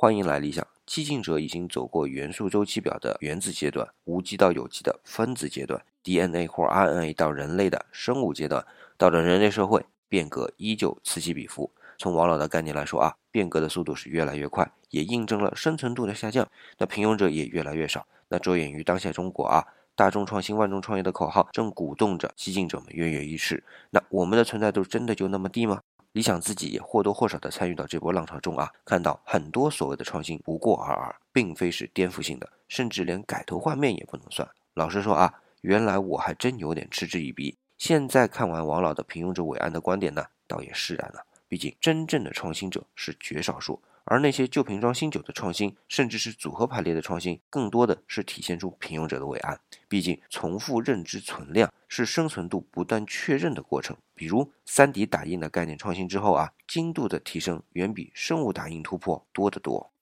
欢迎来理想。激进者已经走过元素周期表的原子阶段，无机到有机的分子阶段，DNA 或 RNA 到人类的生物阶段，到了人类社会，变革依旧此起彼伏。从王老的概念来说啊，变革的速度是越来越快，也印证了生存度的下降。那平庸者也越来越少。那着眼于当下中国啊，大众创新、万众创业的口号正鼓动着激进者们跃跃欲试。那我们的存在度真的就那么低吗？理想自己也或多或少的参与到这波浪潮中啊，看到很多所谓的创新不过尔尔，并非是颠覆性的，甚至连改头换面也不能算。老实说啊，原来我还真有点嗤之以鼻。现在看完王老的平庸者伟岸的观点呢，倒也释然了。毕竟真正的创新者是绝少数。而那些旧瓶装新酒的创新，甚至是组合排列的创新，更多的是体现出平庸者的伟岸。毕竟，重复认知存量是生存度不断确认的过程。比如，3D 打印的概念创新之后啊，精度的提升远比生物打印突破多得多。